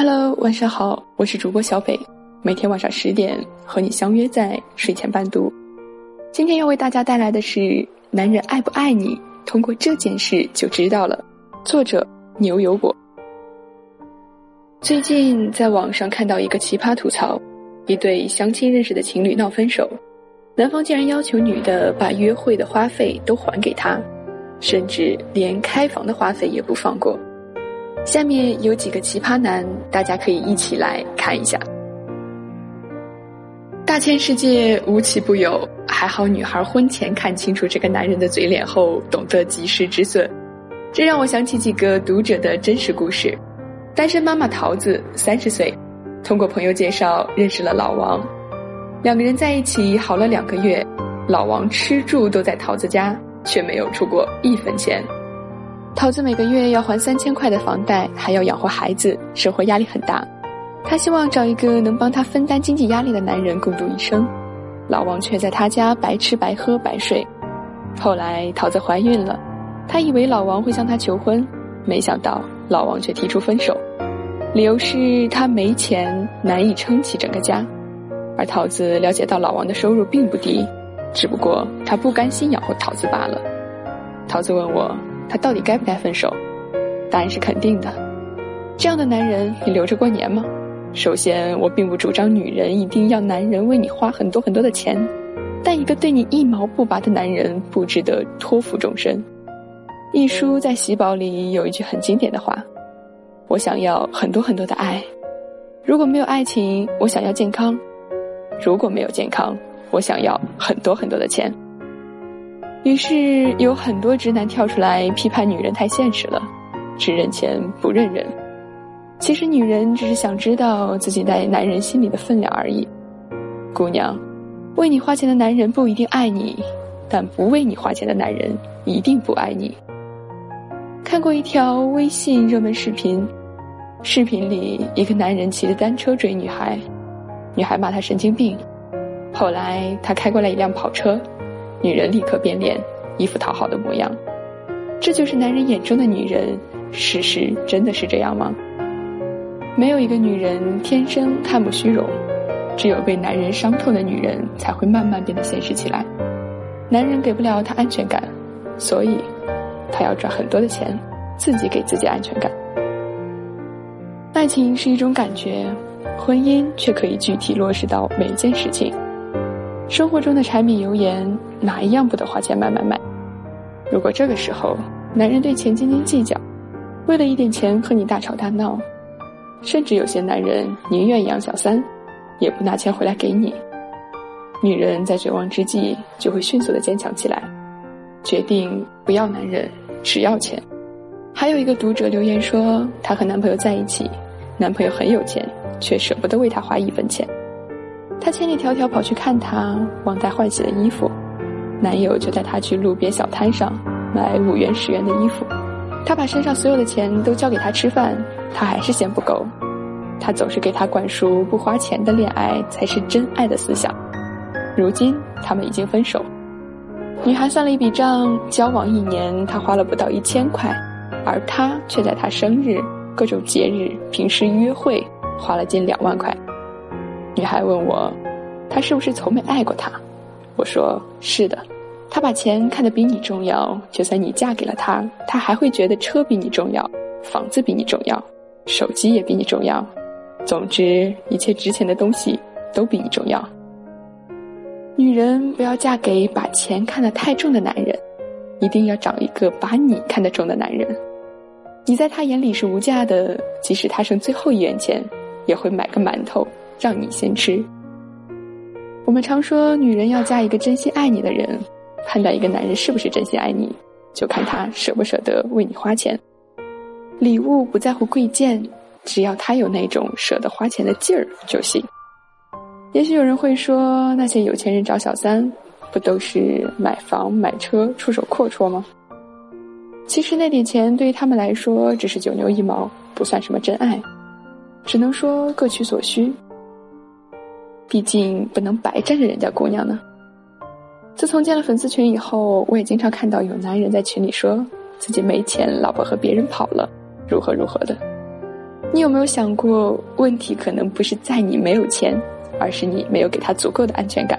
Hello，晚上好，我是主播小北，每天晚上十点和你相约在睡前伴读。今天要为大家带来的是《男人爱不爱你，通过这件事就知道了》，作者牛油果。最近在网上看到一个奇葩吐槽：一对相亲认识的情侣闹分手，男方竟然要求女的把约会的花费都还给他，甚至连开房的花费也不放过。下面有几个奇葩男，大家可以一起来看一下。大千世界无奇不有，还好女孩婚前看清楚这个男人的嘴脸后，懂得及时止损。这让我想起几个读者的真实故事：单身妈妈桃子，三十岁，通过朋友介绍认识了老王，两个人在一起好了两个月，老王吃住都在桃子家，却没有出过一分钱。桃子每个月要还三千块的房贷，还要养活孩子，生活压力很大。她希望找一个能帮她分担经济压力的男人共度一生。老王却在她家白吃白喝白睡。后来桃子怀孕了，她以为老王会向她求婚，没想到老王却提出分手，理由是他没钱，难以撑起整个家。而桃子了解到老王的收入并不低，只不过他不甘心养活桃子罢了。桃子问我。他到底该不该分手？答案是肯定的。这样的男人，你留着过年吗？首先，我并不主张女人一定要男人为你花很多很多的钱，但一个对你一毛不拔的男人不值得托付终身。一书在喜宝里有一句很经典的话：“我想要很多很多的爱，如果没有爱情，我想要健康；如果没有健康，我想要很多很多的钱。”于是有很多直男跳出来批判女人太现实了，只认钱不认人。其实女人只是想知道自己在男人心里的分量而已。姑娘，为你花钱的男人不一定爱你，但不为你花钱的男人一定不爱你。看过一条微信热门视频，视频里一个男人骑着单车追女孩，女孩骂他神经病，后来他开过来一辆跑车。女人立刻变脸，一副讨好的模样。这就是男人眼中的女人，事实真的是这样吗？没有一个女人天生看不虚荣，只有被男人伤透的女人才会慢慢变得现实起来。男人给不了她安全感，所以，她要赚很多的钱，自己给自己安全感。爱情是一种感觉，婚姻却可以具体落实到每一件事情。生活中的柴米油盐，哪一样不得花钱买买买？如果这个时候男人对钱斤斤计较，为了一点钱和你大吵大闹，甚至有些男人宁愿养小三，也不拿钱回来给你。女人在绝望之际就会迅速的坚强起来，决定不要男人，只要钱。还有一个读者留言说，她和男朋友在一起，男朋友很有钱，却舍不得为她花一分钱。她千里迢迢跑去看他，忘带换洗的衣服，男友就带她去路边小摊上买五元十元的衣服。她把身上所有的钱都交给他吃饭，他还是嫌不够。他总是给他灌输不花钱的恋爱才是真爱的思想。如今他们已经分手，女孩算了一笔账，交往一年她花了不到一千块，而他却在她生日、各种节日、平时约会花了近两万块。女孩问我，他是不是从没爱过她？我说是的，他把钱看得比你重要，就算你嫁给了他，他还会觉得车比你重要，房子比你重要，手机也比你重要，总之一切值钱的东西都比你重要。女人不要嫁给把钱看得太重的男人，一定要找一个把你看得重的男人。你在他眼里是无价的，即使他剩最后一元钱，也会买个馒头。让你先吃。我们常说，女人要嫁一个真心爱你的人。判断一个男人是不是真心爱你，就看他舍不舍得为你花钱。礼物不在乎贵贱，只要他有那种舍得花钱的劲儿就行。也许有人会说，那些有钱人找小三，不都是买房买车出手阔绰吗？其实那点钱对于他们来说，只是九牛一毛，不算什么真爱。只能说各取所需，毕竟不能白占着人家姑娘呢。自从建了粉丝群以后，我也经常看到有男人在群里说自己没钱，老婆和别人跑了，如何如何的。你有没有想过，问题可能不是在你没有钱，而是你没有给他足够的安全感？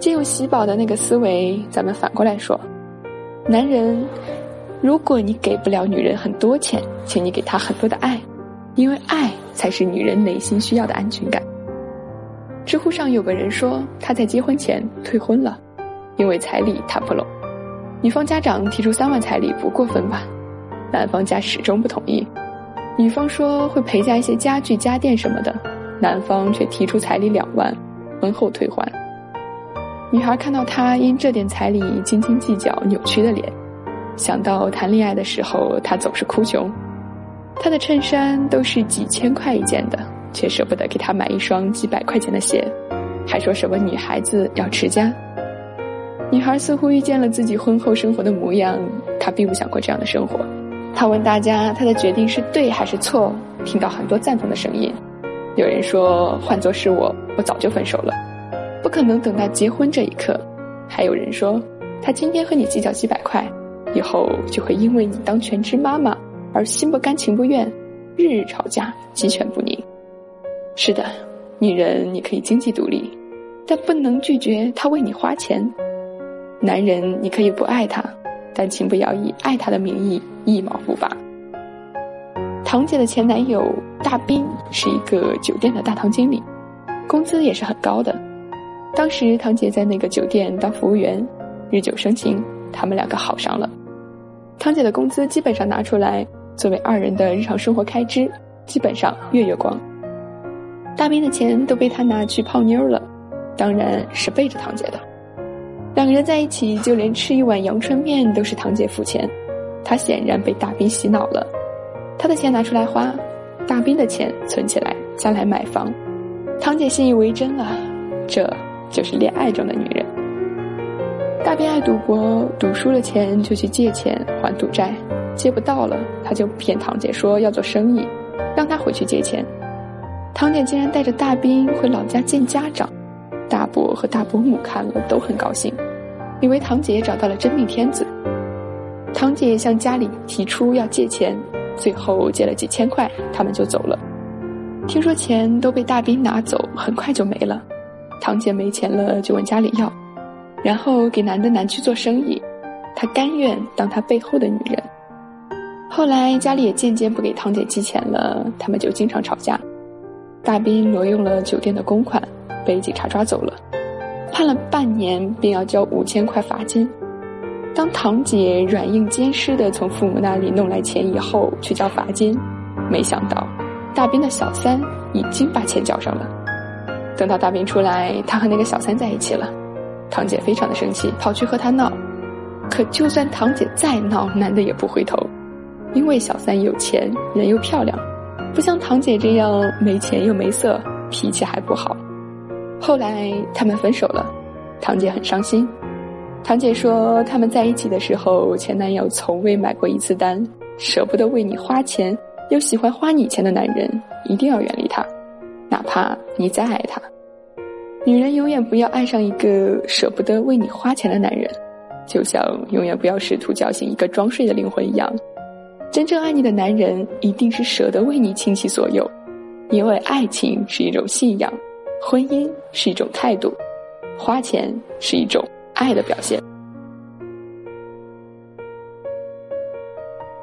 借用喜宝的那个思维，咱们反过来说：男人，如果你给不了女人很多钱，请你给她很多的爱，因为爱才是女人内心需要的安全感。知乎上有个人说，他在结婚前退婚了，因为彩礼谈不拢。女方家长提出三万彩礼不过分吧？男方家始终不同意。女方说会陪嫁一些家具家电什么的，男方却提出彩礼两万，婚后退还。女孩看到他因这点彩礼斤斤计较、扭曲的脸，想到谈恋爱的时候他总是哭穷，他的衬衫都是几千块一件的，却舍不得给他买一双几百块钱的鞋，还说什么女孩子要持家。女孩似乎遇见了自己婚后生活的模样，她并不想过这样的生活。她问大家，她的决定是对还是错？听到很多赞同的声音，有人说换做是我，我早就分手了。不可能等到结婚这一刻，还有人说，他今天和你计较几百块，以后就会因为你当全职妈妈而心不甘情不愿，日日吵架，鸡犬不宁。是的，女人你可以经济独立，但不能拒绝他为你花钱。男人你可以不爱他，但请不要以爱他的名义一毛不拔。堂姐的前男友大斌是一个酒店的大堂经理，工资也是很高的。当时堂姐在那个酒店当服务员，日久生情，他们两个好上了。堂姐的工资基本上拿出来作为二人的日常生活开支，基本上月月光。大兵的钱都被他拿去泡妞了，当然是背着堂姐的。两个人在一起，就连吃一碗阳春面都是堂姐付钱。他显然被大兵洗脑了，他的钱拿出来花，大兵的钱存起来，将来买房。堂姐信以为真了，这。就是恋爱中的女人。大兵爱赌博，赌输了钱就去借钱还赌债，借不到了，他就骗堂姐说要做生意，让他回去借钱。堂姐竟然带着大兵回老家见家长，大伯和大伯母看了都很高兴，以为堂姐找到了真命天子。堂姐向家里提出要借钱，最后借了几千块，他们就走了。听说钱都被大兵拿走，很快就没了。堂姐没钱了，就问家里要，然后给男的男去做生意，他甘愿当他背后的女人。后来家里也渐渐不给堂姐寄钱了，他们就经常吵架。大兵挪用了酒店的公款，被警察抓走了，判了半年，便要交五千块罚金。当堂姐软硬兼施的从父母那里弄来钱以后，去交罚金，没想到大兵的小三已经把钱交上了。等到大兵出来，他和那个小三在一起了，堂姐非常的生气，跑去和他闹。可就算堂姐再闹，男的也不回头，因为小三有钱，人又漂亮，不像堂姐这样没钱又没色，脾气还不好。后来他们分手了，堂姐很伤心。堂姐说，他们在一起的时候，前男友从未买过一次单，舍不得为你花钱，又喜欢花你钱的男人，一定要远离他。哪怕你再爱他，女人永远不要爱上一个舍不得为你花钱的男人，就像永远不要试图叫醒一个装睡的灵魂一样。真正爱你的男人一定是舍得为你倾其所有，因为爱情是一种信仰，婚姻是一种态度，花钱是一种爱的表现。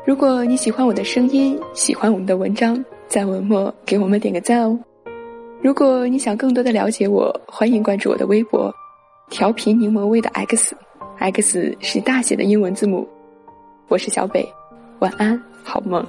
如果你喜欢我的声音，喜欢我们的文章，在文末给我们点个赞哦。如果你想更多的了解我，欢迎关注我的微博“调皮柠檬味”的 X，X 是大写的英文字母。我是小北，晚安，好梦。